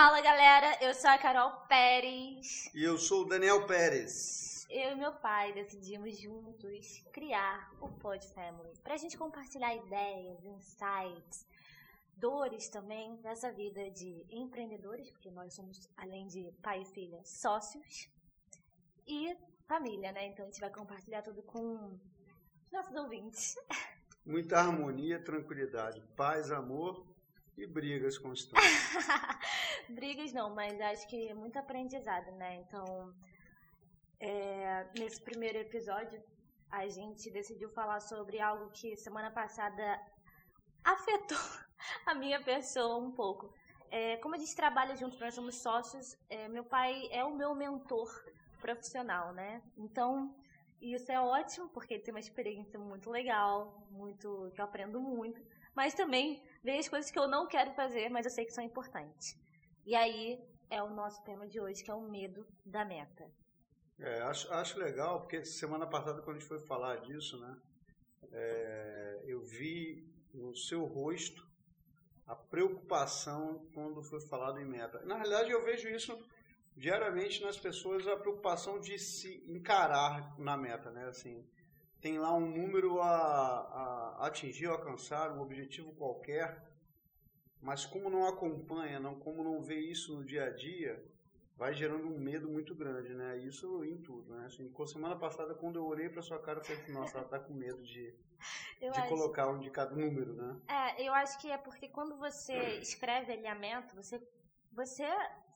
Fala galera, eu sou a Carol Pérez. E eu sou o Daniel Pérez. Eu e meu pai decidimos juntos criar o Pod Family para a gente compartilhar ideias, insights, dores também dessa vida de empreendedores, porque nós somos, além de pai e filha, sócios e família, né? Então a gente vai compartilhar tudo com nossos ouvintes. Muita harmonia, tranquilidade, paz, amor e brigas constantes. brigas não, mas acho que muito aprendizado, né? Então, é, nesse primeiro episódio, a gente decidiu falar sobre algo que semana passada afetou a minha pessoa um pouco. É, como a gente trabalha junto, nós somos sócios, é, meu pai é o meu mentor profissional, né? Então, isso é ótimo, porque ele tem uma experiência muito legal, muito que eu aprendo muito, mas também vejo as coisas que eu não quero fazer, mas eu sei que são importantes. E aí é o nosso tema de hoje, que é o medo da meta. É, acho, acho legal, porque semana passada, quando a gente foi falar disso, né, é, eu vi no seu rosto a preocupação quando foi falado em meta. Na realidade, eu vejo isso diariamente nas pessoas a preocupação de se encarar na meta, né? Assim, tem lá um número a, a atingir, alcançar, um objetivo qualquer, mas como não acompanha, não, como não vê isso no dia a dia, vai gerando um medo muito grande, né? Isso em tudo, né? Assim, semana passada, quando eu olhei para sua cara, eu falei, nossa, ela tá com medo de, de acho... colocar um de cada número, né? É, eu acho que é porque quando você escreve alinhamento, você, você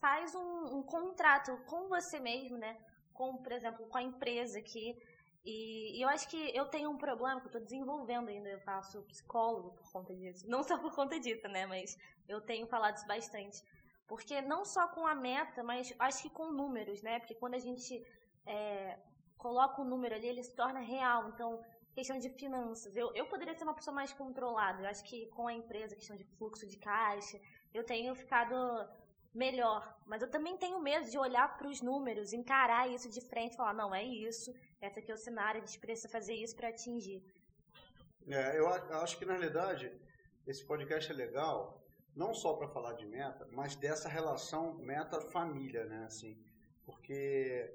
faz um, um contrato com você mesmo, né? Com, por exemplo, com a empresa que e, e, eu acho que eu tenho um problema que eu estou desenvolvendo ainda. Eu faço psicólogo por conta disso. Não só por conta disso, né? Mas eu tenho falado isso bastante. Porque não só com a meta, mas acho que com números, né? Porque quando a gente é, coloca o um número ali, ele se torna real. Então, questão de finanças. Eu, eu poderia ser uma pessoa mais controlada. Eu acho que com a empresa, questão de fluxo de caixa, eu tenho ficado melhor. Mas eu também tenho medo de olhar para os números, encarar isso de frente e falar, não, é isso, essa aqui é o cenário, a gente precisa fazer isso para atingir. É, eu acho que, na realidade, esse podcast é legal, não só para falar de meta, mas dessa relação meta-família, né? Assim, porque,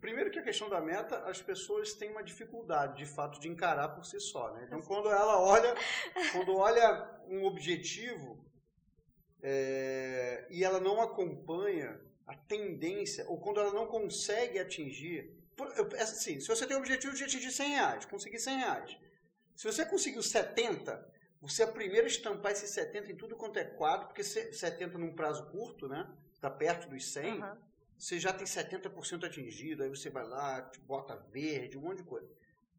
primeiro que a questão da meta, as pessoas têm uma dificuldade, de fato, de encarar por si só, né? Então, quando ela olha, quando olha um objetivo, é, e ela não acompanha a tendência, ou quando ela não consegue atingir. Assim, se você tem o objetivo de atingir 100 reais, conseguir 100 reais. Se você conseguiu 70, você é primeiro estampar esses 70 em tudo quanto é quadro, porque 70 num prazo curto, né? Está perto dos 100, uhum. você já tem 70% atingido, aí você vai lá, bota verde, um monte de coisa.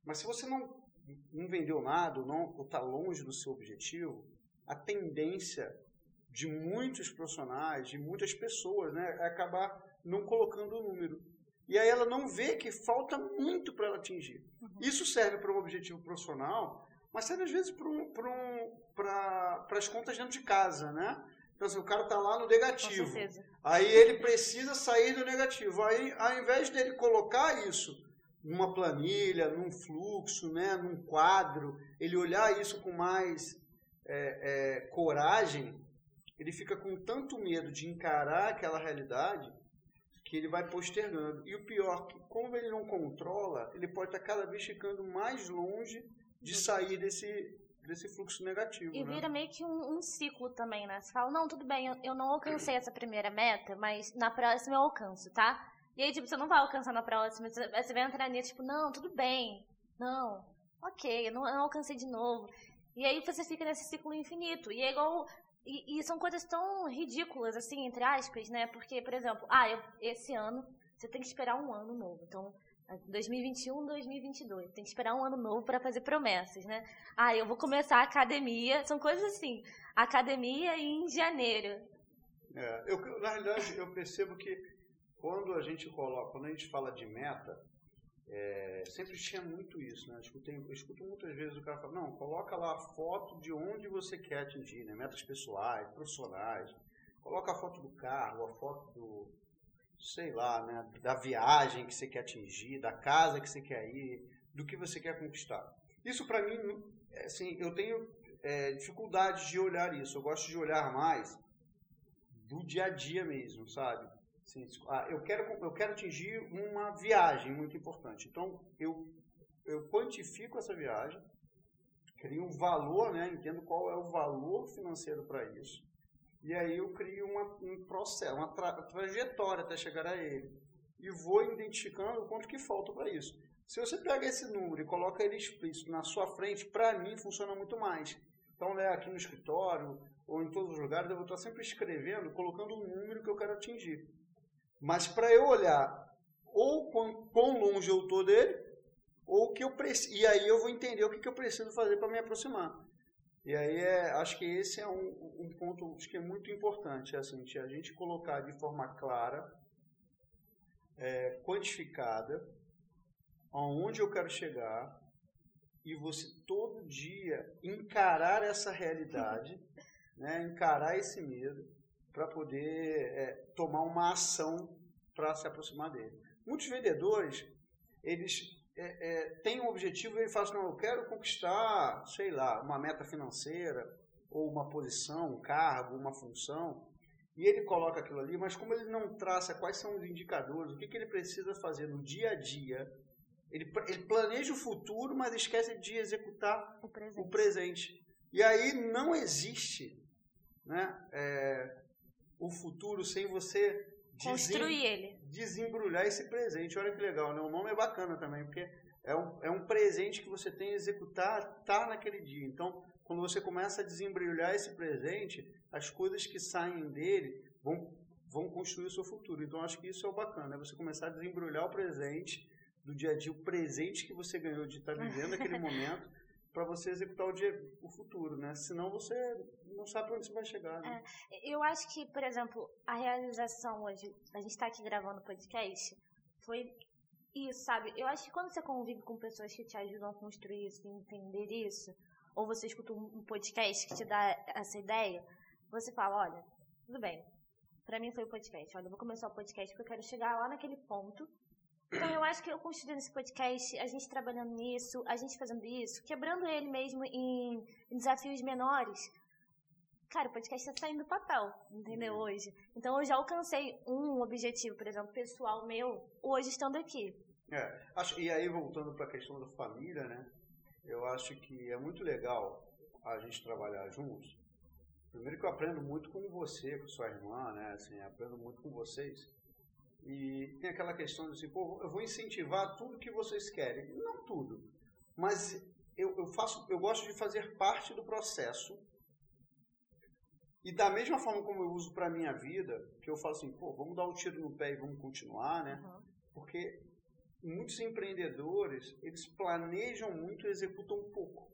Mas se você não, não vendeu nada, ou não está longe do seu objetivo, a tendência de muitos profissionais, de muitas pessoas, né, é acabar não colocando o número. E aí ela não vê que falta muito para ela atingir. Uhum. Isso serve para um objetivo profissional, mas serve às vezes para um, um, as contas dentro de casa, né? Então, assim, o cara está lá no negativo. Aí ele precisa sair do negativo. Aí, ao invés dele colocar isso numa planilha, num fluxo, né, num quadro, ele olhar isso com mais é, é, coragem, ele fica com tanto medo de encarar aquela realidade que ele vai postergando. E o pior, que como ele não controla, ele pode estar cada vez ficando mais longe de sair desse, desse fluxo negativo. E né? vira meio que um, um, ciclo também, né? Você fala, não, tudo bem, eu, eu não alcancei essa primeira meta, mas na próxima eu alcanço, tá? E aí, tipo, você não vai alcançar na próxima, você, você vai entrar nisso, tipo, não, tudo bem, não, ok, eu não, eu não alcancei de novo. E aí você fica nesse ciclo infinito. E é igual e, e, são coisas tão ridículas, assim, entre aspas, né? Porque, por exemplo, ah, eu, esse ano você tem que esperar um ano novo. Então, 2021, 2022. Tem que esperar um ano novo para fazer promessas, né? Ah, eu vou começar a academia. São coisas assim. Academia em janeiro. É, eu, na realidade, eu percebo que quando a gente coloca, quando a gente fala de meta, é, sempre tinha muito isso, né? Eu escuto, escuto muitas vezes o cara falar, não, coloca lá a foto de onde você quer atingir, né? Metas pessoais, profissionais. Coloca a foto do carro, a foto do, sei lá, né? Da viagem que você quer atingir, da casa que você quer ir, do que você quer conquistar. Isso para mim, assim, eu tenho é, dificuldade de olhar isso. Eu gosto de olhar mais do dia a dia mesmo, sabe? Assim, ah, eu, quero, eu quero atingir uma viagem muito importante. Então, eu, eu quantifico essa viagem, crio um valor, né? entendo qual é o valor financeiro para isso. E aí eu crio uma, um processo, uma tra trajetória até chegar a ele. E vou identificando o quanto que falta para isso. Se você pega esse número e coloca ele explícito na sua frente, para mim funciona muito mais. Então, né, aqui no escritório ou em todos os lugares, eu vou estar sempre escrevendo, colocando o número que eu quero atingir. Mas para eu olhar ou quão, quão longe eu estou dele, ou que eu preciso. E aí eu vou entender o que, que eu preciso fazer para me aproximar. E aí é, acho que esse é um, um ponto acho que é muito importante, é assim, a gente colocar de forma clara, é, quantificada, aonde eu quero chegar, e você todo dia encarar essa realidade, né, encarar esse medo, para poder é, tomar uma ação para se aproximar dele. Muitos vendedores, eles é, é, têm um objetivo e ele fala assim, não, eu quero conquistar, sei lá, uma meta financeira, ou uma posição, um cargo, uma função, e ele coloca aquilo ali, mas como ele não traça quais são os indicadores, o que, que ele precisa fazer no dia a dia, ele, ele planeja o futuro, mas esquece de executar o presente. O presente. E aí não existe né, é, o futuro sem você construir ele. Desembrulhar esse presente. Olha que legal, né? O nome é bacana também, porque é um, é um presente que você tem a executar, tá naquele dia. Então, quando você começa a desembrulhar esse presente, as coisas que saem dele vão, vão construir o seu futuro. Então, acho que isso é o bacana, é você começar a desembrulhar o presente do dia a dia, o presente que você ganhou de estar vivendo aquele momento, para você executar o, dia, o futuro, né? Senão você não sabe onde você vai chegar. Né? É, eu acho que, por exemplo, a realização hoje, a gente está aqui gravando podcast, foi isso, sabe? Eu acho que quando você convive com pessoas que te ajudam a construir isso, entender isso, ou você escuta um podcast que te dá essa ideia, você fala, olha, tudo bem, para mim foi o podcast. Olha, eu vou começar o podcast porque eu quero chegar lá naquele ponto então, eu acho que eu construindo esse podcast, a gente trabalhando nisso, a gente fazendo isso, quebrando ele mesmo em, desafios menores. Cara, o podcast está saindo do papel, entendeu? Uhum. Hoje. Então, eu já alcancei um objetivo, por exemplo, pessoal meu, hoje estando aqui. É, acho, e aí, voltando para a questão da família, né? Eu acho que é muito legal a gente trabalhar juntos. Primeiro que eu aprendo muito com você, com sua irmã, né? Assim, aprendo muito com vocês. E tem aquela questão de assim, pô, eu vou incentivar tudo que vocês querem. Não tudo, mas eu, eu faço, eu gosto de fazer parte do processo. E da mesma forma como eu uso para minha vida, que eu falo assim, pô, vamos dar um tiro no pé e vamos continuar, né? Uhum. Porque muitos empreendedores, eles planejam muito e executam pouco.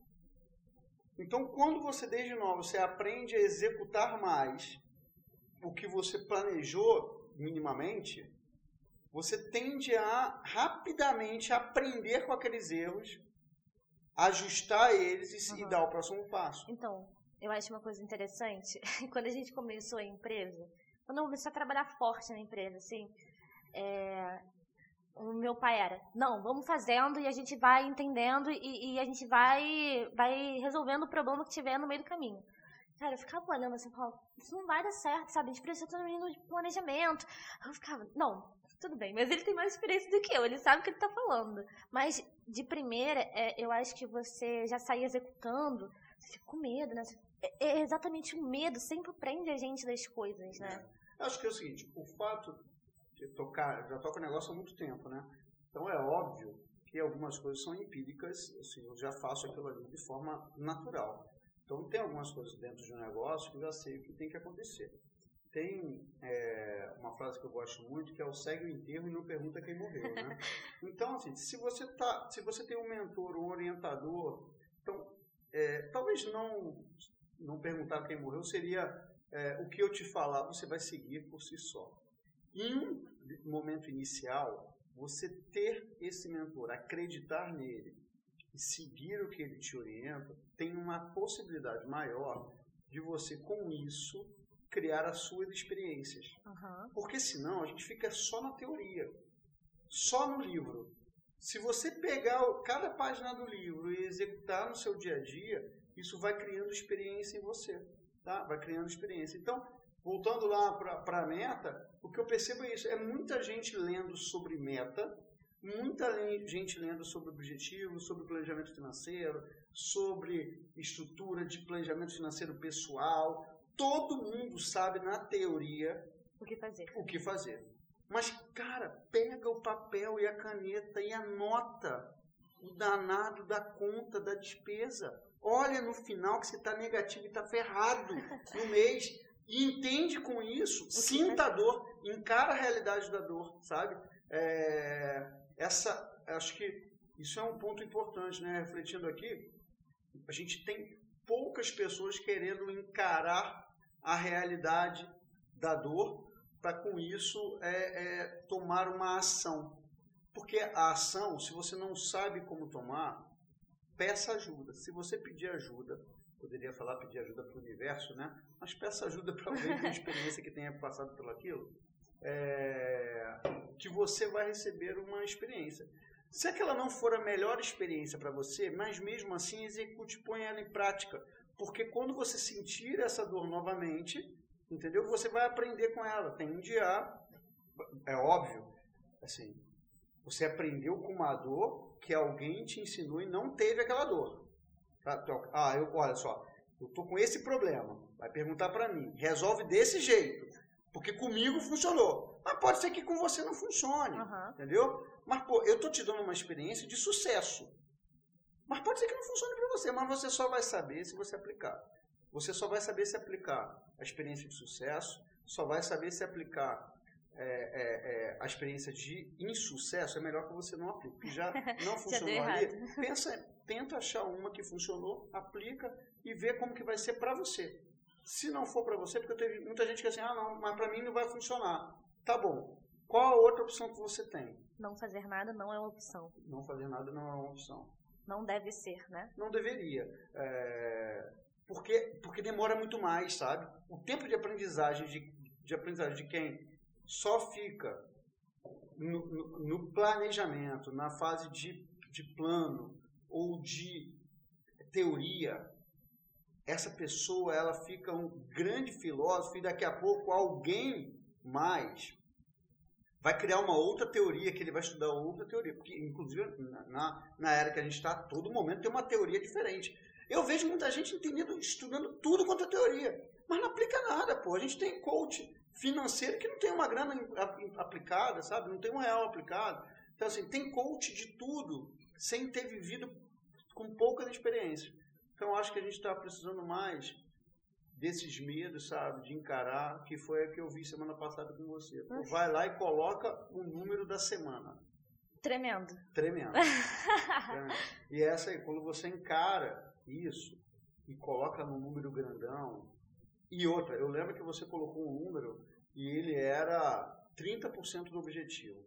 Então, quando você desde novo você aprende a executar mais o que você planejou minimamente, você tende a rapidamente aprender com aqueles erros, ajustar eles e, uhum. e dar o próximo passo. Então, eu acho uma coisa interessante, quando a gente começou a empresa, quando eu comecei a trabalhar forte na empresa, assim, é, o meu pai era, não, vamos fazendo e a gente vai entendendo e, e, a gente vai, vai resolvendo o problema que tiver no meio do caminho. Cara, eu ficava olhando assim, falando, isso não vai dar certo, sabe? A gente precisa ter de planejamento. Eu ficava, não, tudo bem, mas ele tem mais experiência do que eu, ele sabe o que ele está falando. Mas, de primeira, é, eu acho que você já sair executando, você fica com medo, né? É, é exatamente o medo, sempre prende a gente das coisas, né? É. Acho que é o seguinte, o fato de tocar, já toco o negócio há muito tempo, né? Então é óbvio que algumas coisas são empíricas, assim, eu já faço aquilo ali de forma natural. Então tem algumas coisas dentro de um negócio que eu já sei o que tem que acontecer. Tem é, uma frase que eu gosto muito que é o segue o enterro e não pergunta quem morreu, né? Então, assim, se você, tá, se você tem um mentor, um orientador, então, é, talvez não, não perguntar quem morreu seria é, o que eu te falar, você vai seguir por si só. Em um momento inicial, você ter esse mentor, acreditar nele e seguir o que ele te orienta, tem uma possibilidade maior de você, com isso, criar as suas experiências. Uhum. Porque senão a gente fica só na teoria, só no livro. Se você pegar cada página do livro e executar no seu dia a dia, isso vai criando experiência em você, tá? Vai criando experiência. Então, voltando lá para a meta, o que eu percebo é isso: é muita gente lendo sobre meta, muita gente lendo sobre objetivo, sobre planejamento financeiro, sobre estrutura de planejamento financeiro pessoal. Todo mundo sabe na teoria o que fazer. O que fazer. Mas, cara, pega o papel e a caneta e anota o danado da conta da despesa. Olha no final que você está negativo e está ferrado no mês. E entende com isso, sinta a dor, encara a realidade da dor, sabe? É, essa, acho que isso é um ponto importante, né? Refletindo aqui, a gente tem poucas pessoas querendo encarar a realidade da dor para com isso é, é, tomar uma ação. Porque a ação, se você não sabe como tomar, peça ajuda. Se você pedir ajuda, poderia falar pedir ajuda para o universo, né? Mas peça ajuda para alguém com experiência que tenha passado por aquilo, é, que você vai receber uma experiência. Se aquela não for a melhor experiência para você, mas mesmo assim execute, põe ela em prática. Porque quando você sentir essa dor novamente, entendeu? Você vai aprender com ela. Tende a, é óbvio, assim, você aprendeu com uma dor que alguém te ensinou e não teve aquela dor. Tá? Então, ah, eu, olha só, eu tô com esse problema. Vai perguntar para mim. Resolve desse jeito. Porque comigo funcionou. Mas pode ser que com você não funcione. Uhum. Entendeu? Mas, pô, eu tô te dando uma experiência de sucesso. Mas pode ser que não funcione para você. Mas você só vai saber se você aplicar. Você só vai saber se aplicar a experiência de sucesso. Só vai saber se aplicar é, é, é, a experiência de insucesso, é melhor que você não aplique. Já não funcionou já ali. Pensa, tenta achar uma que funcionou, aplica e vê como que vai ser para você. Se não for para você, porque teve muita gente que assim, ah, não, mas para mim não vai funcionar. Tá bom. Qual a outra opção que você tem? Não fazer nada não é uma opção. Não fazer nada não é uma opção. Não deve ser, né? Não deveria. É... Porque, porque demora muito mais, sabe? O tempo de aprendizagem de, de aprendizagem de quem só fica no, no, no planejamento, na fase de, de plano ou de teoria, essa pessoa ela fica um grande filósofo e daqui a pouco alguém mais vai criar uma outra teoria que ele vai estudar outra teoria porque inclusive na, na era que a gente está todo momento tem uma teoria diferente eu vejo muita gente entendendo estudando tudo quanto é teoria mas não aplica nada pô a gente tem coach financeiro que não tem uma grana aplicada, sabe? Não tem um real aplicado. Então, assim, tem coach de tudo sem ter vivido com pouca experiência. Então, acho que a gente está precisando mais desses medos, sabe? De encarar, que foi a que eu vi semana passada com você. Pô, vai lá e coloca o número da semana. Tremendo. Tremendo. Tremendo. E essa aí, quando você encara isso e coloca no número grandão, e outra, eu lembro que você colocou um número e ele era 30% do objetivo.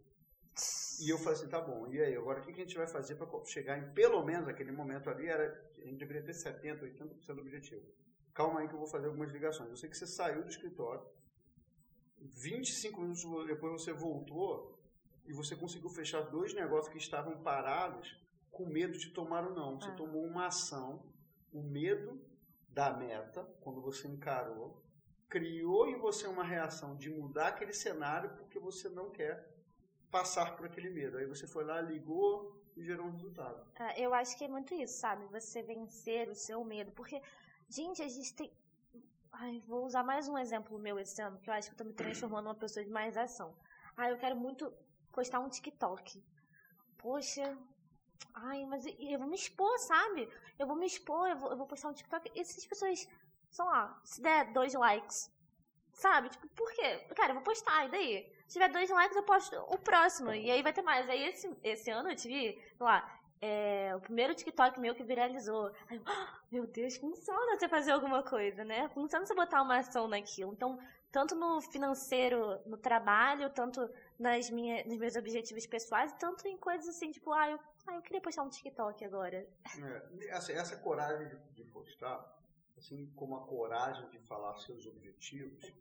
E eu falei assim, tá bom, e aí, agora o que a gente vai fazer para chegar em, pelo menos aquele momento ali, era, a gente deveria ter 70%, 80% do objetivo. Calma aí que eu vou fazer algumas ligações. Eu sei que você saiu do escritório, 25 minutos depois você voltou e você conseguiu fechar dois negócios que estavam parados com medo de tomar o não. Você ah. tomou uma ação, o medo da meta, quando você encarou, criou em você uma reação de mudar aquele cenário porque você não quer passar por aquele medo. Aí você foi lá, ligou e gerou um resultado. É, eu acho que é muito isso, sabe? Você vencer o seu medo. Porque, gente, a gente tem. Ai, vou usar mais um exemplo meu esse ano, que eu acho que eu tô me transformando numa pessoa de mais ação. Ah, eu quero muito postar um TikTok. Poxa, Ai, mas eu vou me expor, sabe? Eu vou me expor, eu vou, eu vou postar um TikTok. E se as pessoas, sei lá, se der dois likes, sabe? Tipo, por quê? Cara, eu vou postar, e daí? Se tiver dois likes, eu posto o próximo. E aí vai ter mais. Aí esse, esse ano eu tive, sei lá, é, o primeiro TikTok meu que viralizou. Aí, oh, meu Deus, funciona você fazer alguma coisa, né? Funciona você botar uma ação naquilo. Então, tanto no financeiro, no trabalho, tanto nas minhas, nos meus objetivos pessoais, tanto em coisas assim, tipo, ah, eu, ah, eu queria postar um TikTok agora. É, essa, essa coragem de, de postar, assim como a coragem de falar seus objetivos,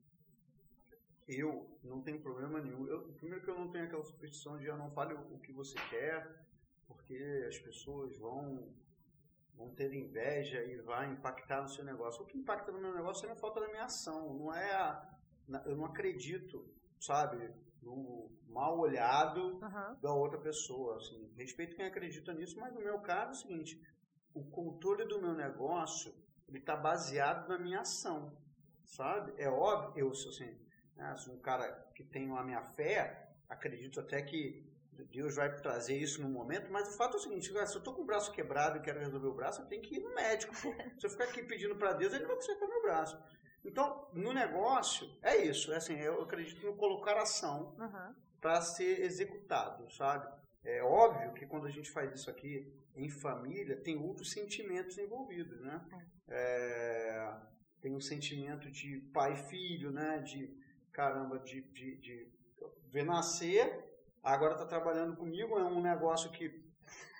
eu não tenho problema nenhum. Eu, primeiro que eu não tenho aquela superstição de eu ah, não fale o, o que você quer, porque as pessoas vão vão ter inveja e vai impactar no seu negócio. O que impacta no meu negócio é a falta da minha ação, não é a, eu não acredito, sabe, no mal olhado Aham. da outra pessoa. Assim, respeito quem acredita nisso, mas no meu caso é o seguinte: o controle do meu negócio ele está baseado na minha ação, sabe? É óbvio, eu sou assim, né, sou um cara que tenho a minha fé, acredito até que Deus vai trazer isso no momento, mas o fato é o seguinte, se eu estou com o braço quebrado e quero resolver o braço, eu tenho que ir no médico. pô. Se eu ficar aqui pedindo para Deus, ele vai consertar meu braço. Então, no negócio, é isso. É assim, eu acredito no colocar ação Aham. para ser executado, sabe? É óbvio que quando a gente faz isso aqui em família, tem outros sentimentos envolvidos, né? É, tem um sentimento de pai e filho, né? De, caramba, de, de, de ver nascer, agora está trabalhando comigo, é um negócio que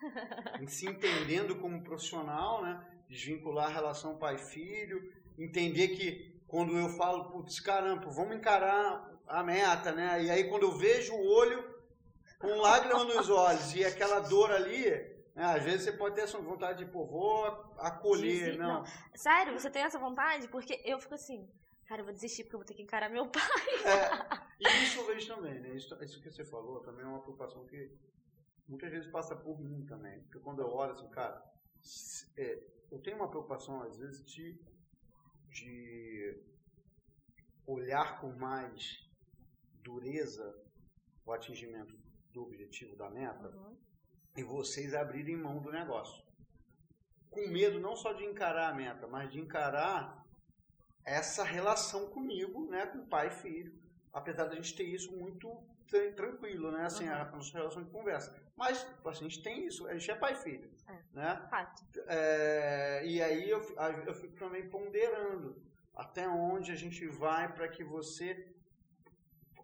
se entendendo como profissional, né? Desvincular a relação pai-filho, entender que quando eu falo, putz, caramba, vamos encarar a meta, né? E aí quando eu vejo o olho com lágrima nos olhos e aquela dor ali, né? às vezes você pode ter essa vontade de, pô, vou acolher, Sim, não. Sério, você tem essa vontade? Porque eu fico assim, cara, eu vou desistir porque eu vou ter que encarar meu pai. É, e isso eu vejo também, né? Isso, isso que você falou também é uma preocupação que muitas vezes passa por mim também. Porque quando eu olho assim, cara, é, eu tenho uma preocupação às vezes de, de olhar com mais dureza o atingimento do objetivo da meta Uhum. e vocês abrirem mão do negócio. Com medo não só de encarar a meta, mas de encarar essa relação comigo, né, com pai e filho. Apesar da gente ter isso muito tra- tranquilo, né, assim, a, a nossa relação de conversa. Mas assim, a gente tem isso, a gente é pai e filho, É. né? Fato. É, e aí eu, eu fico também ponderando até onde a gente vai para que você,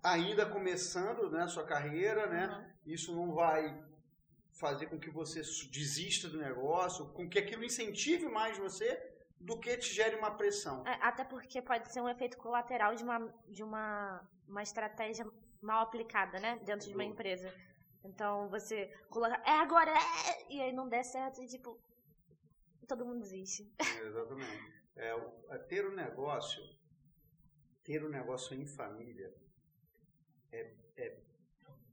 ainda começando né, sua carreira, né, Uhum. isso não vai fazer com que você desista do negócio, com que aquilo incentive mais você do que te gere uma pressão. É, até porque pode ser um efeito colateral de uma, de uma, uma estratégia mal aplicada, né? Dentro de uma empresa. Então você coloca, é agora, é! E aí não der certo e tipo, todo mundo desiste. Exatamente. É, é ter o negócio, ter o negócio em família, é, é,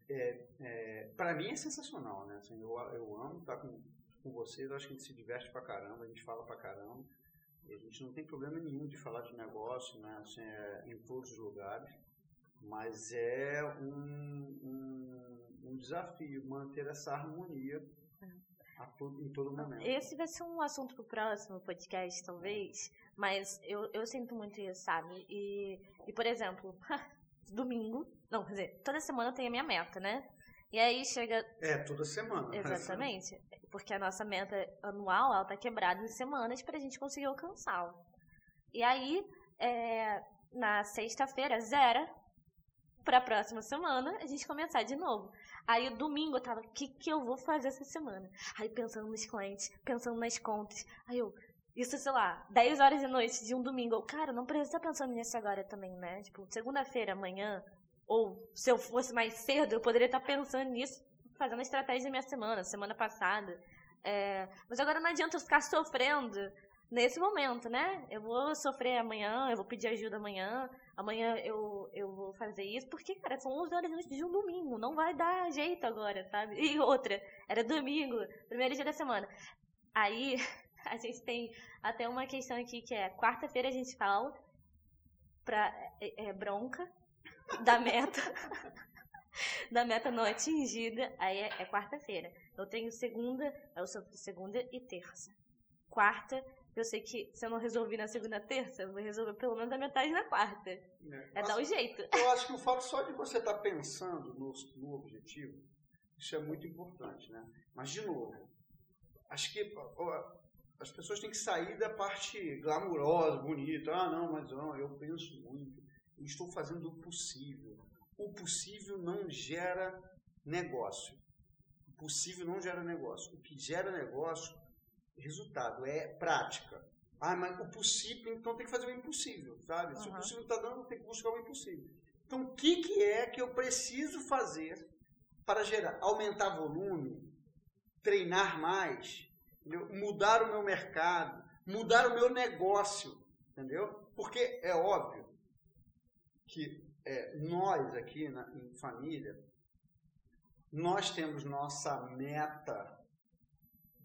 é, é, para mim é sensacional, né? Assim, eu, eu amo estar com, com vocês, acho que a gente se diverte pra caramba, a gente fala pra caramba. A gente não tem problema nenhum de falar de negócio, né? Assim, é, em todos os lugares. Mas é um, um, um desafio manter essa harmonia a todo, em todo momento. Esse vai ser um assunto pro próximo podcast, talvez. Mas eu, eu sinto muito isso, sabe? E, e por exemplo, domingo. Não, quer dizer, toda semana eu tenho a minha meta, né? E aí chega. É, toda semana. Exatamente. Porque a nossa meta anual, ela tá quebrada em semanas pra gente conseguir alcançá-la. E aí, é, na sexta-feira, zero. Pra próxima semana, a gente começar de novo. Aí, domingo, eu tava, o que, que eu vou fazer essa semana? Aí, pensando nos clientes, pensando nas contas. Aí, eu, isso, sei lá, 10 horas da noite de um domingo. Eu, cara, não precisa estar pensando nisso agora também, né? Tipo, segunda-feira, amanhã, ou se eu fosse mais cedo, eu poderia estar pensando nisso, fazendo a estratégia da minha semana, semana passada. É, mas agora não adianta eu ficar sofrendo nesse momento, né? Eu vou sofrer amanhã, eu vou pedir ajuda amanhã, amanhã eu, eu vou fazer isso, porque, cara, são 11 horas noite de um domingo, não vai dar jeito agora, sabe? E outra, era domingo, primeiro dia da semana. Aí, a gente tem até uma questão aqui que é, quarta-feira a gente fala pra é, é, bronca da meta, da meta não atingida, aí é, é quarta-feira. Eu tenho segunda, eu sofro segunda e terça. Quarta, eu sei que se eu não resolvi na segunda terça, eu vou resolver pelo menos a metade na quarta. É dar um jeito. Eu acho que o fato só de você estar pensando no, no objetivo, isso é muito importante, né? Mas, de novo, acho que as pessoas têm que sair da parte glamurosa, bonita. Ah, não, mas não, eu penso muito. Eu estou fazendo o possível. O possível não gera negócio. O possível não gera negócio. O que gera negócio, resultado, é prática. Ah, mas o possível, então tem que fazer o impossível, sabe? Se o Uhum. possível está dando, tem que buscar o impossível. Então, o que, que é que eu preciso fazer para gerar, aumentar volume, treinar mais, entendeu? mudar o meu mercado, mudar o meu negócio, entendeu? Porque é óbvio que é, nós aqui na, em família, nós temos nossa meta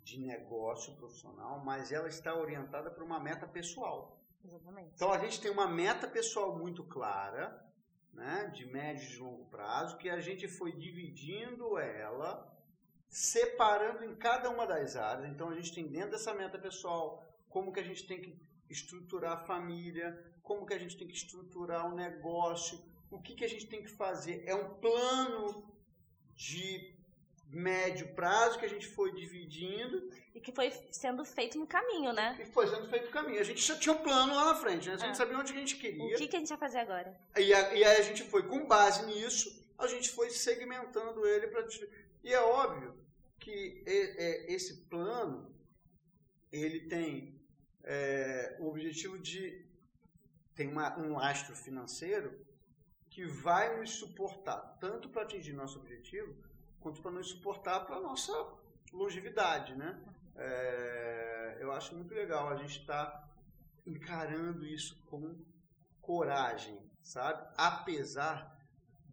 de negócio profissional, mas ela está orientada para uma meta pessoal. Exatamente. Então a gente tem uma meta pessoal muito clara, né, de médio e longo prazo, que a gente foi dividindo ela, separando em cada uma das áreas. Então a gente tem dentro dessa meta pessoal como que a gente tem que estruturar a família, como que a gente tem que estruturar o negócio, o que, que a gente tem que fazer. É um plano de médio prazo que a gente foi dividindo. E que foi sendo feito no caminho, né? E foi sendo feito no caminho. A gente já tinha um plano lá na frente, né? A gente É. sabia onde a gente queria. O que, que a gente vai fazer agora? E, a- e aí a gente foi, com base nisso, a gente foi segmentando ele para. E é óbvio que é, esse plano ele tem é, o objetivo de tem uma, um lastro financeiro que vai nos suportar tanto para atingir nosso objetivo quanto para nos suportar para nossa longevidade, né? É, eu acho muito legal a gente estar encarando isso com coragem, sabe? Apesar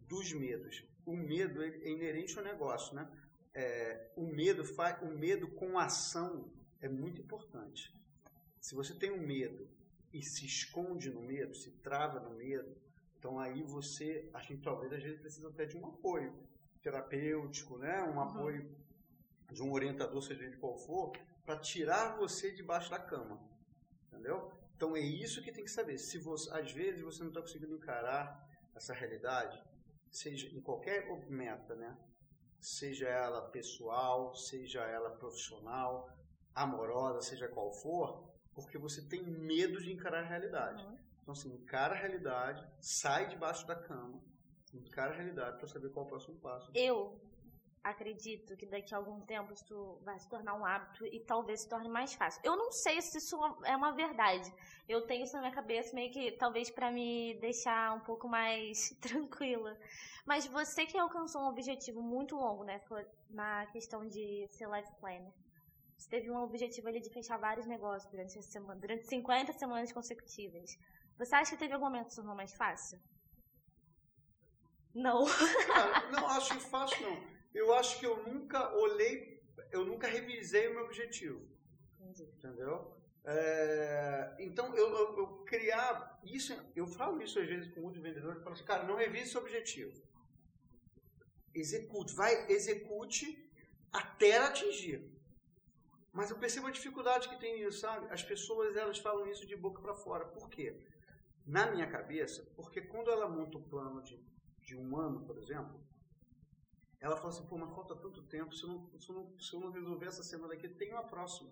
dos medos. O medo é inerente ao negócio, né? É, o medo faz, o medo com ação é muito importante. Se você tem um medo e se esconde no medo, se trava no medo, então aí você, a gente talvez às vezes precisa até de um apoio terapêutico, né? Um apoio de um orientador, seja ele qual for, para tirar você debaixo da cama, entendeu? Então é isso que tem que saber. Se você, às vezes você não está conseguindo encarar essa realidade, seja em qualquer meta, né? Seja ela pessoal, seja ela profissional, amorosa, seja qual for, porque você tem medo de encarar a realidade. Uhum. Então assim, encara a realidade, sai debaixo da cama, encara a realidade para saber qual é o próximo passo. Eu acredito que daqui a algum tempo isso vai se tornar um hábito e talvez se torne mais fácil. Eu não sei se isso é uma verdade. Eu tenho isso na minha cabeça meio que talvez para me deixar um pouco mais tranquila. Mas você que alcançou um objetivo muito longo, né, na questão de ser life planner. Você teve um objetivo ali de fechar vários negócios durante essa semana, durante 50 semanas consecutivas. Você acha que teve algum momento que se tornou mais fácil? Não. Cara, não acho fácil não. Eu acho que eu nunca olhei, eu nunca revisei o meu objetivo, Entendi. entendeu? É, então eu, eu, eu criar isso, eu falo isso às vezes com muitos vendedores, eu falo assim, cara, não revise seu objetivo, execute, vai execute até atingir. Mas eu percebo a dificuldade que tem nisso, sabe? As pessoas elas falam isso de boca para fora. Por quê? Na minha cabeça, porque quando ela monta um plano de, de um ano, por exemplo, ela fala assim, pô, mas falta tanto tempo, se eu não, se eu não, se eu não resolver essa semana aqui, tem a próxima.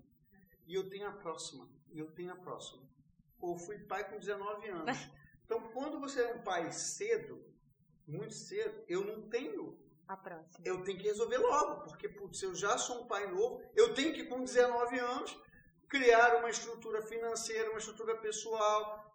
E eu tenho a próxima, e eu tenho a próxima. Ou fui pai com 19 anos. Então, quando você é um pai cedo, muito cedo, eu não tenho A próxima. eu tenho que resolver logo, porque putz, eu já sou um pai novo, eu tenho que, com 19 anos, criar uma estrutura financeira, uma estrutura pessoal.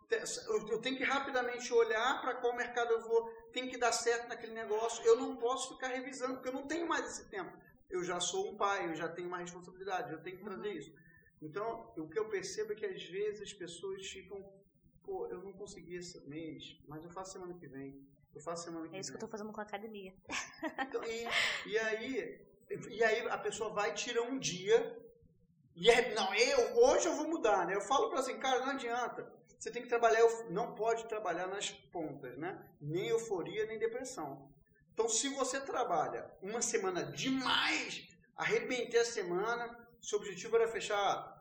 Eu tenho que rapidamente olhar para qual mercado eu vou, tem que dar certo naquele negócio. Eu não posso ficar revisando, porque eu não tenho mais esse tempo. Eu já sou um pai, eu já tenho uma responsabilidade, eu tenho que fazer isso. Então, o que eu percebo é que às vezes as pessoas ficam, pô, eu não consegui esse mês, mas eu faço semana que vem. Eu faço semana que É isso que vem. eu tô fazendo com a academia. Então, e, e aí, e aí a pessoa vai tira um dia e é, não, eu hoje eu vou mudar, né? Eu falo para assim, cara, não adianta. Você tem que trabalhar, não pode trabalhar nas pontas, né? Nem euforia, nem depressão. Então, se você trabalha uma semana demais, arrebentei a semana, seu objetivo era fechar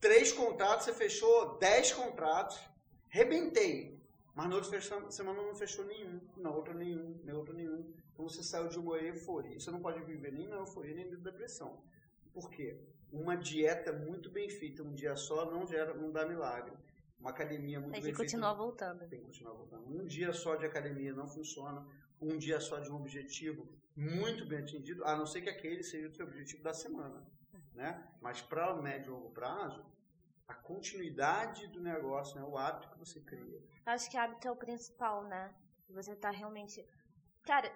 três contratos, você fechou dez contratos, arrebentei. Mas na outra semana não fechou nenhum, na outra nenhum, na outra nenhum. Então você saiu de uma euforia. Você não pode viver nem na euforia, nem na depressão. Por quê? Uma dieta muito bem feita, um dia só, não, gera, não dá milagre. Uma academia muito Tem que feita. continuar voltando. Tem que continuar voltando. Um dia só de academia não funciona. Um dia só de um objetivo muito bem atingido, a não ser que aquele seja o seu objetivo da semana. Né? Mas para o médio e longo prazo, a continuidade do negócio, né? o hábito que você cria. Acho que hábito é o principal, né? Você tá realmente. Cara,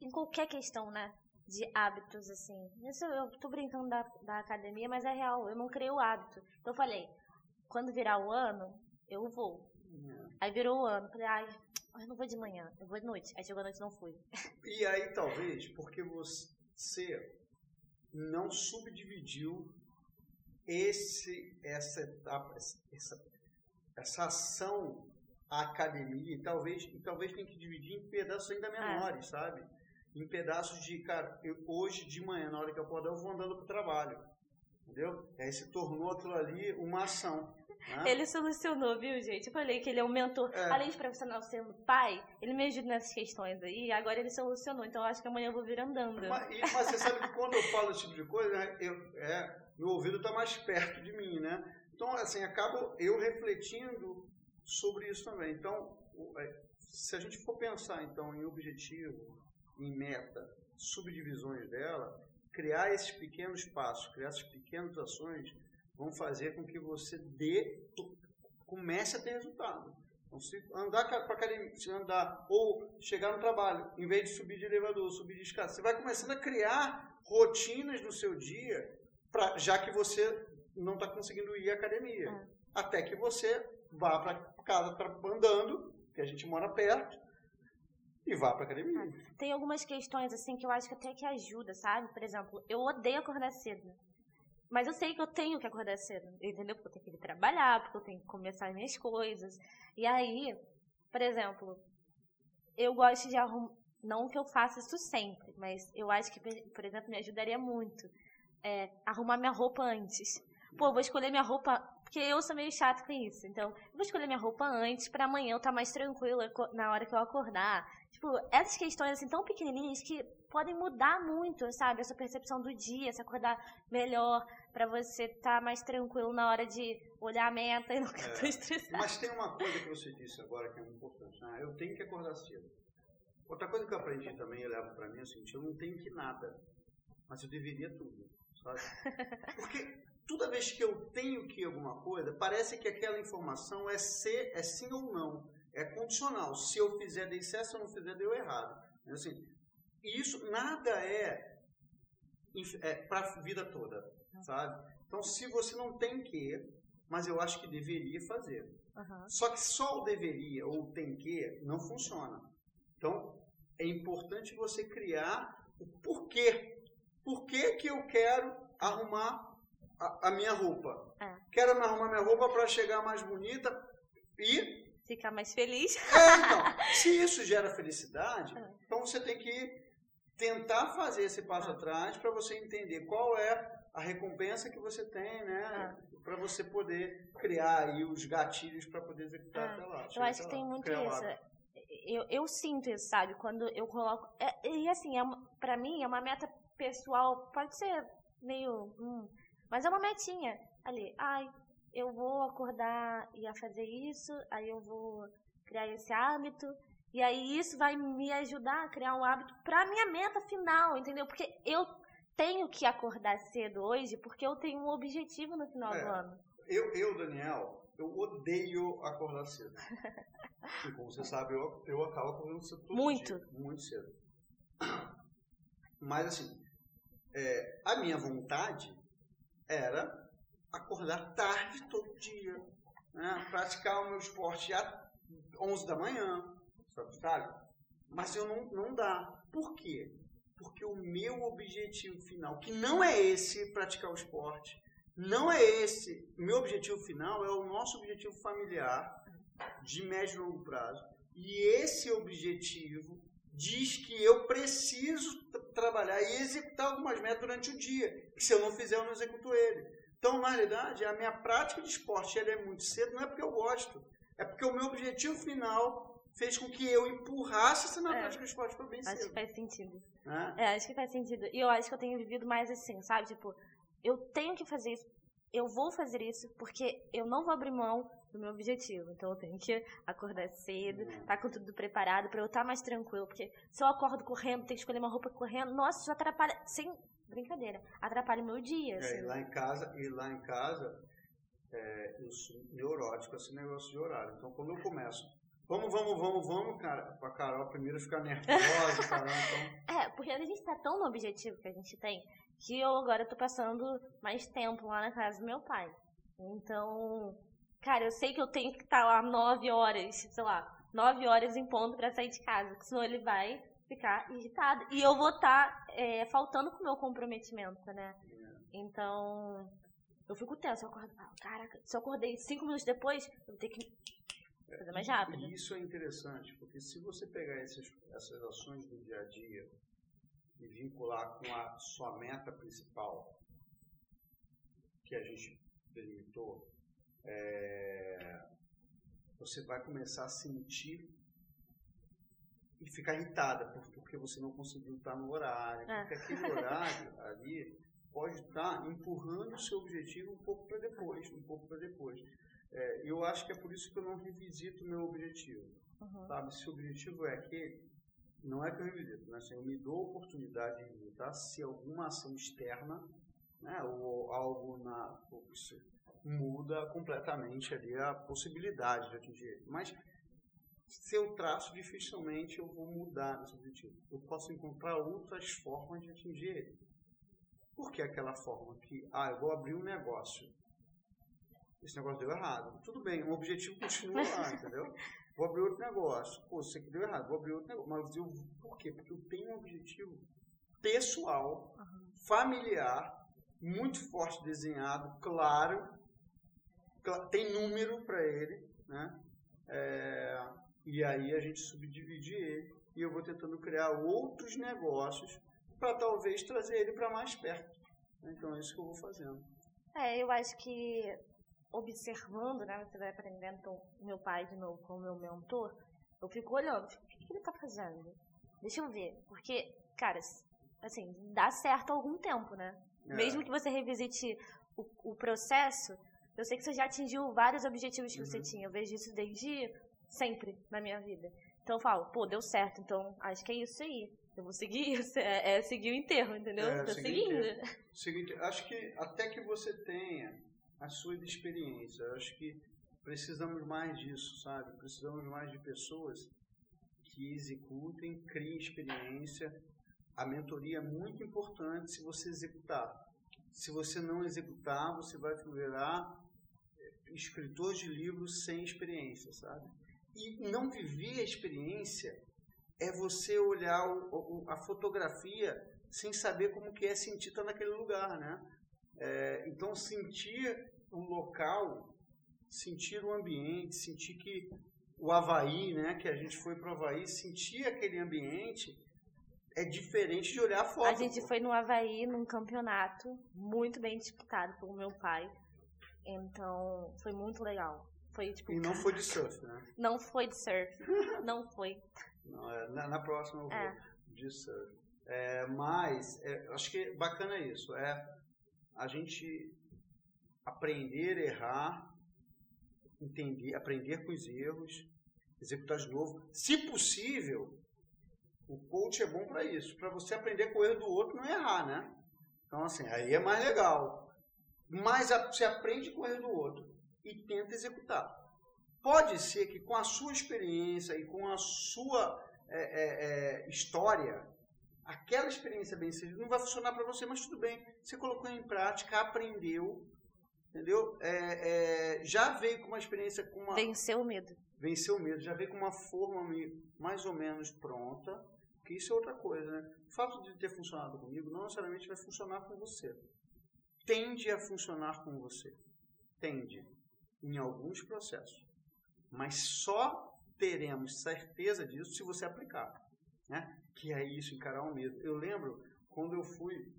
em qualquer questão, né? De hábitos, assim. Isso eu tô brincando da, da academia, mas é real. Eu não criei o hábito. Então eu falei, quando virar o ano, eu vou. É. Aí virou o ano. Falei, ai, eu não vou de manhã, eu vou de noite. Aí chegou a noite não fui. E aí, talvez, porque você não subdividiu esse, essa etapa, essa, essa ação à academia, e talvez, e talvez tenha que dividir em pedaços ainda é. menores, é. sabe? Em pedaços de, cara, eu, hoje de manhã, na hora que eu acordar, eu vou andando para o trabalho. Entendeu? E aí se tornou aquilo ali uma ação. Né? Ele solucionou, viu, gente? Eu falei que ele é um mentor. É. Além de profissional sendo pai, ele me ajuda nessas questões aí. Agora ele solucionou. Então eu acho que amanhã eu vou vir andando. Mas, mas você sabe que quando eu falo esse tipo de coisa, né, eu, é, meu ouvido está mais perto de mim, né? Então, assim, acabo eu refletindo sobre isso também. Então, é, se a gente for pensar, então, em objetivo, em meta, subdivisões dela, criar esses pequenos passos, criar essas pequenas ações, vão fazer com que você dê, comece a ter resultado. Então, se andar para academia, se andar ou chegar no trabalho, em vez de subir de elevador, subir de escada, você vai começando a criar rotinas no seu dia, pra, já que você não está conseguindo ir à academia. É. Até que você vá para casa andando, que a gente mora perto, e vá para academia. Tem algumas questões assim que eu acho que até que ajuda, sabe? Por exemplo, eu odeio acordar cedo. Mas eu sei que eu tenho que acordar cedo, entendeu? Porque eu tenho que ir trabalhar, porque eu tenho que começar as minhas coisas. E aí, por exemplo, eu gosto de arrumar. Não que eu faça isso sempre, mas eu acho que, por exemplo, me ajudaria muito é, arrumar minha roupa antes. Pô, vou escolher minha roupa porque eu sou meio chato com isso. Então, vou escolher minha roupa antes para amanhã eu estar tá mais tranquila na hora que eu acordar. Tipo, essas questões assim tão pequenininhas que podem mudar muito, sabe? Essa percepção do dia, se acordar melhor, para você estar tá mais tranquilo na hora de olhar a meta e não ficar é, tão estressado. Mas tem uma coisa que você disse agora que é importante. Ah, eu tenho que acordar cedo. Outra coisa que eu aprendi também, eu levo para mim, é o seguinte, eu não tenho que nada, mas eu deveria tudo, sabe? Porque toda vez que eu tenho que alguma coisa, parece que aquela informação é ser, é sim ou não. É condicional. Se eu fizer, dei certo, se eu não fizer, deu errado. Assim, isso nada é, é para a vida toda, sabe? Então, se você não tem que, mas eu acho que deveria fazer. Uhum. Só que só o deveria ou tem que não funciona. Então, é importante você criar o porquê. Por que, que eu quero arrumar a, a minha roupa. É. Quero arrumar minha roupa para chegar mais bonita e ficar mais feliz. É, então, se isso gera felicidade, é. então você tem que tentar fazer esse passo é. atrás para você entender qual é a recompensa que você tem, né? É. Para você poder criar aí os gatilhos para poder executar é. até lá. Eu acho que lá, tem muito isso. Eu, eu sinto isso, sabe? Quando eu coloco. É, e assim, é para mim é uma meta pessoal, pode ser meio. Hum, mas é uma metinha ali. Ai, eu vou acordar e a fazer isso, aí eu vou criar esse hábito. E aí isso vai me ajudar a criar um hábito para minha meta final, entendeu? Porque eu tenho que acordar cedo hoje porque eu tenho um objetivo no final é, do ano. Eu, eu, Daniel, eu odeio acordar cedo. e como você sabe, eu, eu acabo acordando cedo todo Muito. Dia, muito cedo. Mas assim, é, a minha vontade era acordar tarde todo dia, né? praticar o meu esporte às 11 da manhã, sabe? Mas eu não, não dá. Por quê? Porque o meu objetivo final, que não é esse praticar o esporte, não é esse. O meu objetivo final é o nosso objetivo familiar de médio e longo prazo. E esse objetivo diz que eu preciso trabalhar e executar algumas metas durante o dia. Que se eu não fizer, eu não executo ele. Então, na realidade, a minha prática de esporte ela é muito cedo, não é porque eu gosto, é porque o meu objetivo final fez com que eu empurrasse essa minha é, esporte para bem cedo. Acho que faz sentido. É? é, acho que faz sentido. E eu acho que eu tenho vivido mais assim, sabe? Tipo, eu tenho que fazer isso, eu vou fazer isso porque eu não vou abrir mão do meu objetivo. Então eu tenho que acordar cedo, estar tá com tudo preparado para eu estar tá mais tranquilo. Porque se eu acordo correndo, tenho que escolher uma roupa correndo, nossa, isso atrapalha. Sem brincadeira, atrapalha o meu dia. É, assim. e lá em casa, e lá em casa, é, eu sou neurótico esse negócio de horário. Então quando eu começo. Vamos, vamos, vamos, vamos, cara. Pra Carol primeiro ficar nervosa, caramba. Então... É, porque a gente tá tão no objetivo que a gente tem que eu agora tô passando mais tempo lá na casa do meu pai. Então, cara, eu sei que eu tenho que estar lá nove horas, sei lá, nove horas em ponto para sair de casa, porque senão ele vai ficar irritado. E eu vou estar tá, é, faltando com o meu comprometimento, né? Então, eu fico tenso, eu acordo, caraca, se eu acordei cinco minutos depois, eu vou ter que fazer mais rápido. E isso é interessante, porque se você pegar essas, essas ações do dia a dia e vincular com a sua meta principal, que a gente delimitou, é, você vai começar a sentir e ficar irritada porque você não conseguiu estar no horário, é. porque aquele horário ali pode estar empurrando o seu objetivo um pouco para depois, um pouco para depois. É, eu acho que é por isso que eu não revisito o meu objetivo. Uhum. Sabe, se o objetivo é aquele, não é que eu revisito, né? Assim, eu me dou a oportunidade de revisitar se alguma ação externa, né, ou algo na muda completamente ali a possibilidade de atingir ele. Mas se eu traço, dificilmente eu vou mudar esse objetivo. Eu posso encontrar outras formas de atingir ele. Por que aquela forma que, ah, eu vou abrir um negócio. Esse negócio deu errado. Tudo bem, o objetivo continua lá, entendeu? Vou abrir outro negócio. Pô, você que deu errado, vou abrir outro negócio. Mas eu, por quê? Porque eu tenho um objetivo pessoal, familiar, muito forte desenhado, claro, tem número para ele, né? É, e aí a gente subdivide ele e eu vou tentando criar outros negócios para talvez trazer ele para mais perto. Então é isso que eu vou fazendo. É, eu acho que observando, né, você vai aprendendo, então, meu pai de novo como meu mentor, eu fico olhando, o que, que ele está fazendo? Deixa eu ver, porque, cara, assim, dá certo algum tempo, né? É. Mesmo que você revisite o, o processo, eu sei que você já atingiu vários objetivos que uhum. você tinha. Eu vejo isso desde sempre na minha vida. Então eu falo, pô, deu certo, então acho que é isso aí. Eu vou seguir isso, é, é seguir o enterro, entendeu? É, Tô seguindo. Seguinte, acho que até que você tenha a sua experiência, acho que precisamos mais disso, sabe? Precisamos mais de pessoas que executem, criem experiência. A mentoria é muito importante se você executar. Se você não executar, você vai virar escritor de livros sem experiência, sabe? E não viver a experiência é você olhar o, o, a fotografia sem saber como que é sentir estar naquele lugar, né? É, então sentir o local, sentir o ambiente, sentir que o Havaí, né, que a gente foi para o Havaí, sentir aquele ambiente é diferente de olhar a foto. A gente foi no Havaí num campeonato muito bem disputado pelo meu pai. Então, foi muito legal. Foi, tipo, e não foi de surf, né? Não foi de surf. não foi. Não, é, na, na, próxima eu vou é. de surf. É, mas, é, acho que bacana isso. É a gente aprender, errar, entender, aprender com os erros, executar de novo. Se possível, o coach é bom para isso, para você aprender com o erro do outro não errar, né? Então, assim, aí é mais legal mas você aprende com o erro do outro e tenta executar. Pode ser que com a sua experiência e com a sua é, é, é, história, aquela experiência bem sucedida não vai funcionar para você, mas tudo bem. Você colocou em prática, aprendeu, entendeu? É, é, já veio com uma experiência com uma. Venceu o medo. Venceu o medo, já veio com uma forma mais ou menos pronta. Que isso é outra coisa, né? O fato de ter funcionado comigo não necessariamente vai funcionar com você tende a funcionar com você. Tende, em alguns processos. Mas só teremos certeza disso se você aplicar. Né? Que é isso, encarar o medo. Eu lembro quando eu fui,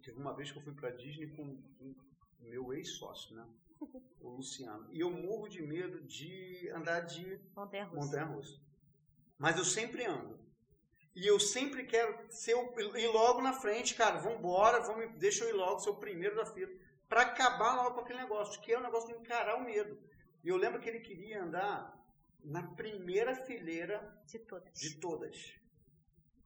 teve uma vez que eu fui para Disney com o meu ex-sócio, né? o Luciano. E eu morro de medo de andar de montanha-russa. Mas eu sempre ando. E eu sempre quero ser o, ir logo na frente, cara. Vambora, vamos, deixa eu ir logo, ser o primeiro da fila. Para acabar logo com aquele negócio, que é o negócio de encarar o medo. E eu lembro que ele queria andar na primeira fileira de todas. De todas.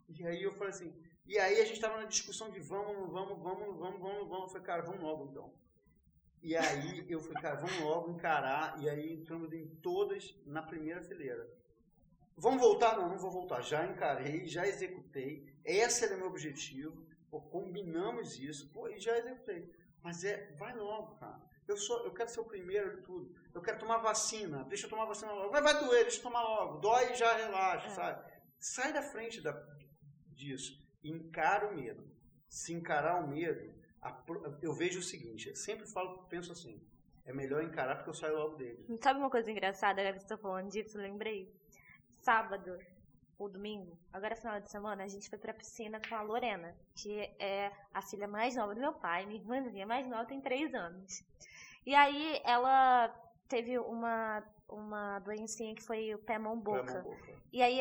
E aí eu falei assim, e aí a gente estava na discussão de vamos, vamos, vamos, vamos, vamos, vamos. Eu falei, cara, vamos logo então. E aí eu falei, cara, vamos logo encarar. E aí entramos em todas na primeira fileira. Vamos voltar? Não, não vou voltar. Já encarei, já executei. Esse era meu objetivo. Pô, combinamos isso pô, e já executei. Mas é, vai logo, cara. Eu, sou, eu quero ser o primeiro de tudo. Eu quero tomar vacina. Deixa eu tomar vacina logo. Vai, vai doer, deixa eu tomar logo. Dói e já relaxa, é. sabe? Sai da frente da, disso. Encara o medo. Se encarar o medo, eu vejo o seguinte, eu sempre falo, penso assim, é melhor encarar porque eu saio logo dele. Sabe uma coisa engraçada, agora que você tá falando disso, lembrei? Sábado, ou domingo, agora final de semana, a gente foi pra piscina com a Lorena, que é a filha mais nova do meu pai, minha irmãzinha mais nova tem três anos. E aí ela teve uma, uma doencinha que foi o pé mão boca. E aí,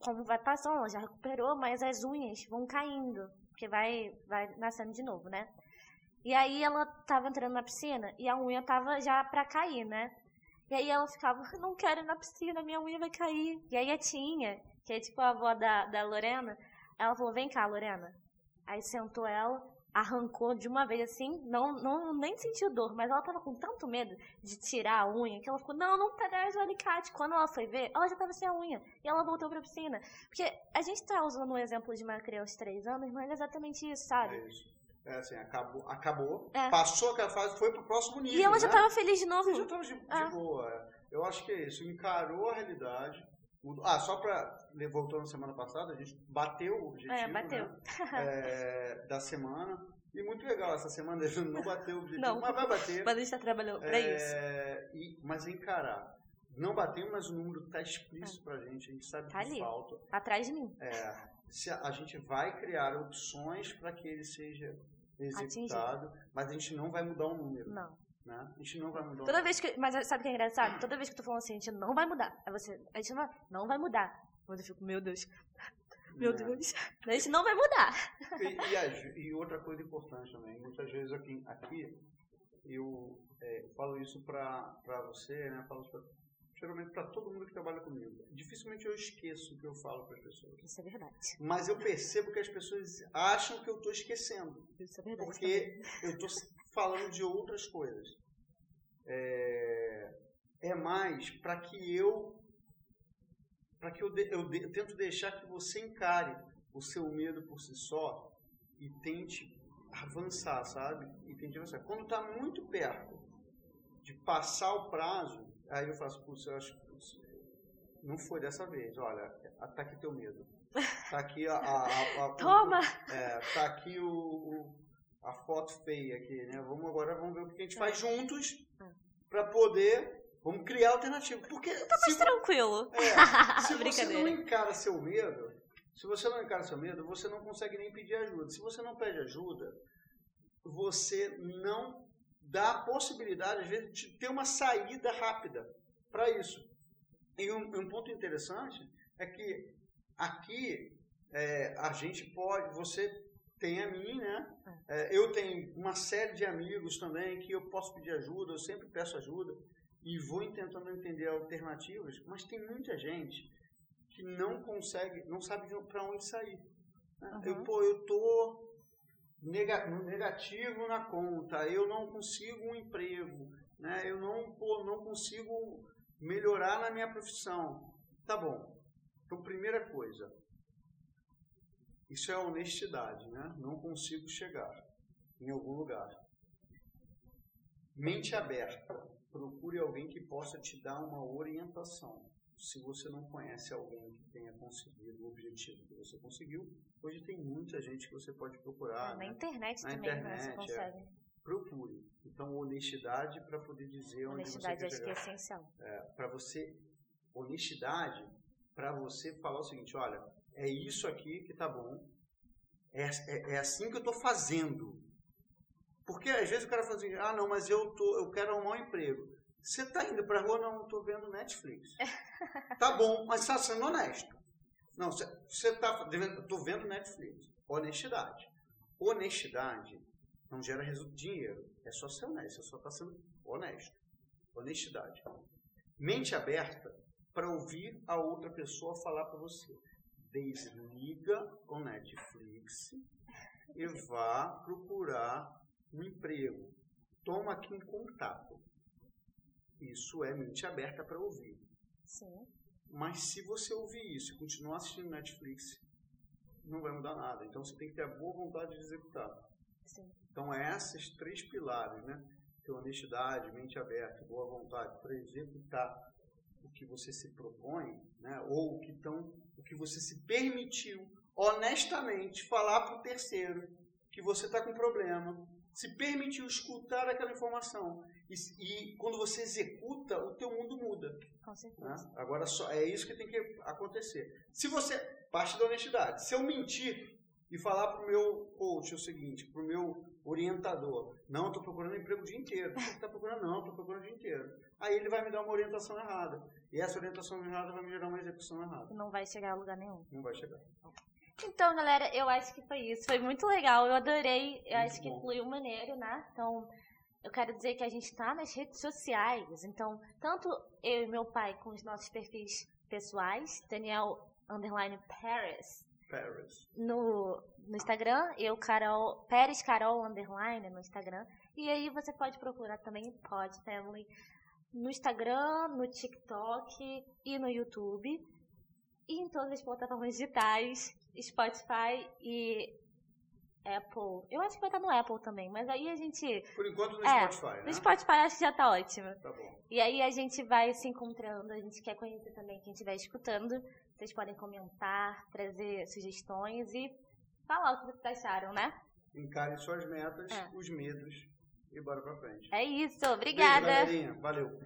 como vai passando, já recuperou, mas as unhas vão caindo, porque vai, vai nascendo de novo, né? E aí ela tava entrando na piscina e a unha tava já pra cair, né? E aí ela ficava, não quero ir na piscina, minha unha vai cair. E aí a Tinha, que é tipo a avó da, da Lorena, ela falou, vem cá, Lorena. Aí sentou ela, arrancou de uma vez assim, não, não nem sentiu dor, mas ela tava com tanto medo de tirar a unha que ela ficou, não, não traz o alicate. Quando ela foi ver, ela já tava sem a unha e ela voltou pra piscina. Porque a gente tá usando o exemplo de uma criança de 3 anos, mas é exatamente isso, sabe? É isso. É assim, acabou, acabou é. passou aquela fase, foi pro próximo nível. E ela né? já tava feliz de novo. E já tava de, de ah. boa. É. Eu acho que é isso, encarou a realidade. Ah, só para voltando na semana passada, a gente bateu o objetivo é, bateu. Né? é, da semana. E muito legal, essa semana ele não bateu o objetivo, não, mas vai bater. Mas a gente está trabalhando para é, isso. E, mas encarar. Não bateu, mas o número está explícito para a gente, a gente sabe tá que ali, falta. Atrás de mim. É, se a, a gente vai criar opções para que ele seja executado, Atingido. mas a gente não vai mudar o número. Não. Né? A gente não vai mudar. Toda vez que, mas sabe o que é engraçado? Toda vez que tu fala assim, a gente não vai mudar. Aí você, a gente não vai, não vai mudar. Mas eu fico, meu Deus, meu Deus, a gente não vai mudar. E, e, e, outra coisa importante também, muitas vezes aqui, aqui eu é, falo isso para você, né? Falo pra, geralmente para todo mundo que trabalha comigo. Dificilmente eu esqueço o que eu falo para as pessoas. Isso é verdade. Mas eu percebo que as pessoas acham que eu estou esquecendo. Isso é verdade. Porque eu estou falando de outras coisas. É, é mais para que eu para que eu, de, eu, de, eu tento deixar que você encare o seu medo por si só e tente avançar, sabe? E tente avançar. Quando está muito perto de passar o prazo, aí eu faço, putz, eu acho que não foi dessa vez. Olha, tá aqui teu medo. Tá aqui a. a, a, a Toma! O, é, tá aqui o, o, a foto feia aqui, né? Vamos agora vamos ver o que a gente faz juntos hum. para poder Vamos criar alternativa. Porque tá mais tranquilo. É, se você não encara seu medo, se você não encara seu medo, você não consegue nem pedir ajuda. Se você não pede ajuda, você não dá a possibilidade, às vezes, de ter uma saída rápida para isso. E um, um, ponto interessante é que aqui é, a gente pode, você tem a mim, né? É, eu tenho uma série de amigos também que eu posso pedir ajuda, eu sempre peço ajuda e vou tentando entender alternativas, mas tem muita gente que não consegue, não sabe para onde sair. Uhum. Eu, pô, eu tô negativo na conta, eu não consigo um emprego, né? eu não, pô, não consigo melhorar na minha profissão. Tá bom. Então, primeira coisa, isso é honestidade, né? Não consigo chegar em algum lugar. Mente aberta procure alguém que possa te dar uma orientação. Se você não conhece alguém que tenha conseguido o objetivo que você conseguiu, hoje tem muita gente que você pode procurar. É, na né? internet na também internet, você consegue. É, procure. Então, honestidade para poder dizer honestidade onde você quer acho que é essencial. É, para você, honestidade para você falar o seguinte, olha, é isso aqui que tá bom, é, é, é assim que eu estou fazendo. Porque às vezes o cara fala assim, ah, não, mas eu, tô, eu quero arrumar um emprego. Você está indo para a rua? Não, estou vendo Netflix. tá bom, mas está sendo honesto. Não, você está estou vendo Netflix. Honestidade. Honestidade não gera dinheiro. É só ser honesto, você só está sendo honesto. Honestidade. Mente aberta para ouvir a outra pessoa falar para você. Desliga o Netflix e vá procurar um emprego, toma aqui um contato. Isso é mente aberta para ouvir. Sim. Mas se você ouvir isso e continuar assistindo Netflix, não vai mudar nada. Então você tem que ter a boa vontade de executar. Sim. Então é esses três pilares, né? ter honestidade, mente aberta, boa vontade para executar o que você se propõe, né? ou o que, tão, o que você se permitiu honestamente falar para o terceiro que você está com problema, se permitiu escutar aquela informação. E, e, quando você executa, o teu mundo muda. Com certeza. Né? Agora, só, é isso que tem que acontecer. Se você, parte da honestidade, se eu mentir e falar para o meu coach o seguinte, para o meu orientador, não, estou procurando emprego o dia inteiro. Você está procurando? Não, estou procurando o dia inteiro. Aí ele vai me dar uma orientação errada. E essa orientação errada vai me gerar uma execução errada. Não vai chegar a lugar nenhum. Não vai chegar. Então, galera, eu acho que foi isso. Foi muito legal. Eu adorei. Eu Muito acho que bom. fluiu maneiro, né? Então, eu quero dizer que a gente está nas redes sociais. Então, tanto eu e meu pai com os nossos perfis pessoais, Daniel Underline Paris. No, no Instagram, eu, Carol, Pérez Carol Underline no Instagram. E aí você pode procurar também Pod Family no Instagram, no TikTok e no YouTube. E em todas as plataformas digitais, Spotify e Apple. Eu acho que vai estar no Apple também, mas aí a gente. Por enquanto no É, Spotify, né? No Spotify acho que já tá ótimo. Tá bom. E aí a gente vai se encontrando, a gente quer conhecer também quem estiver escutando. Vocês podem comentar, trazer sugestões e falar o que vocês acharam, né? Encare suas metas, É. os medos e bora pra frente. É isso, Beijo, obrigada. galerinha. Valeu.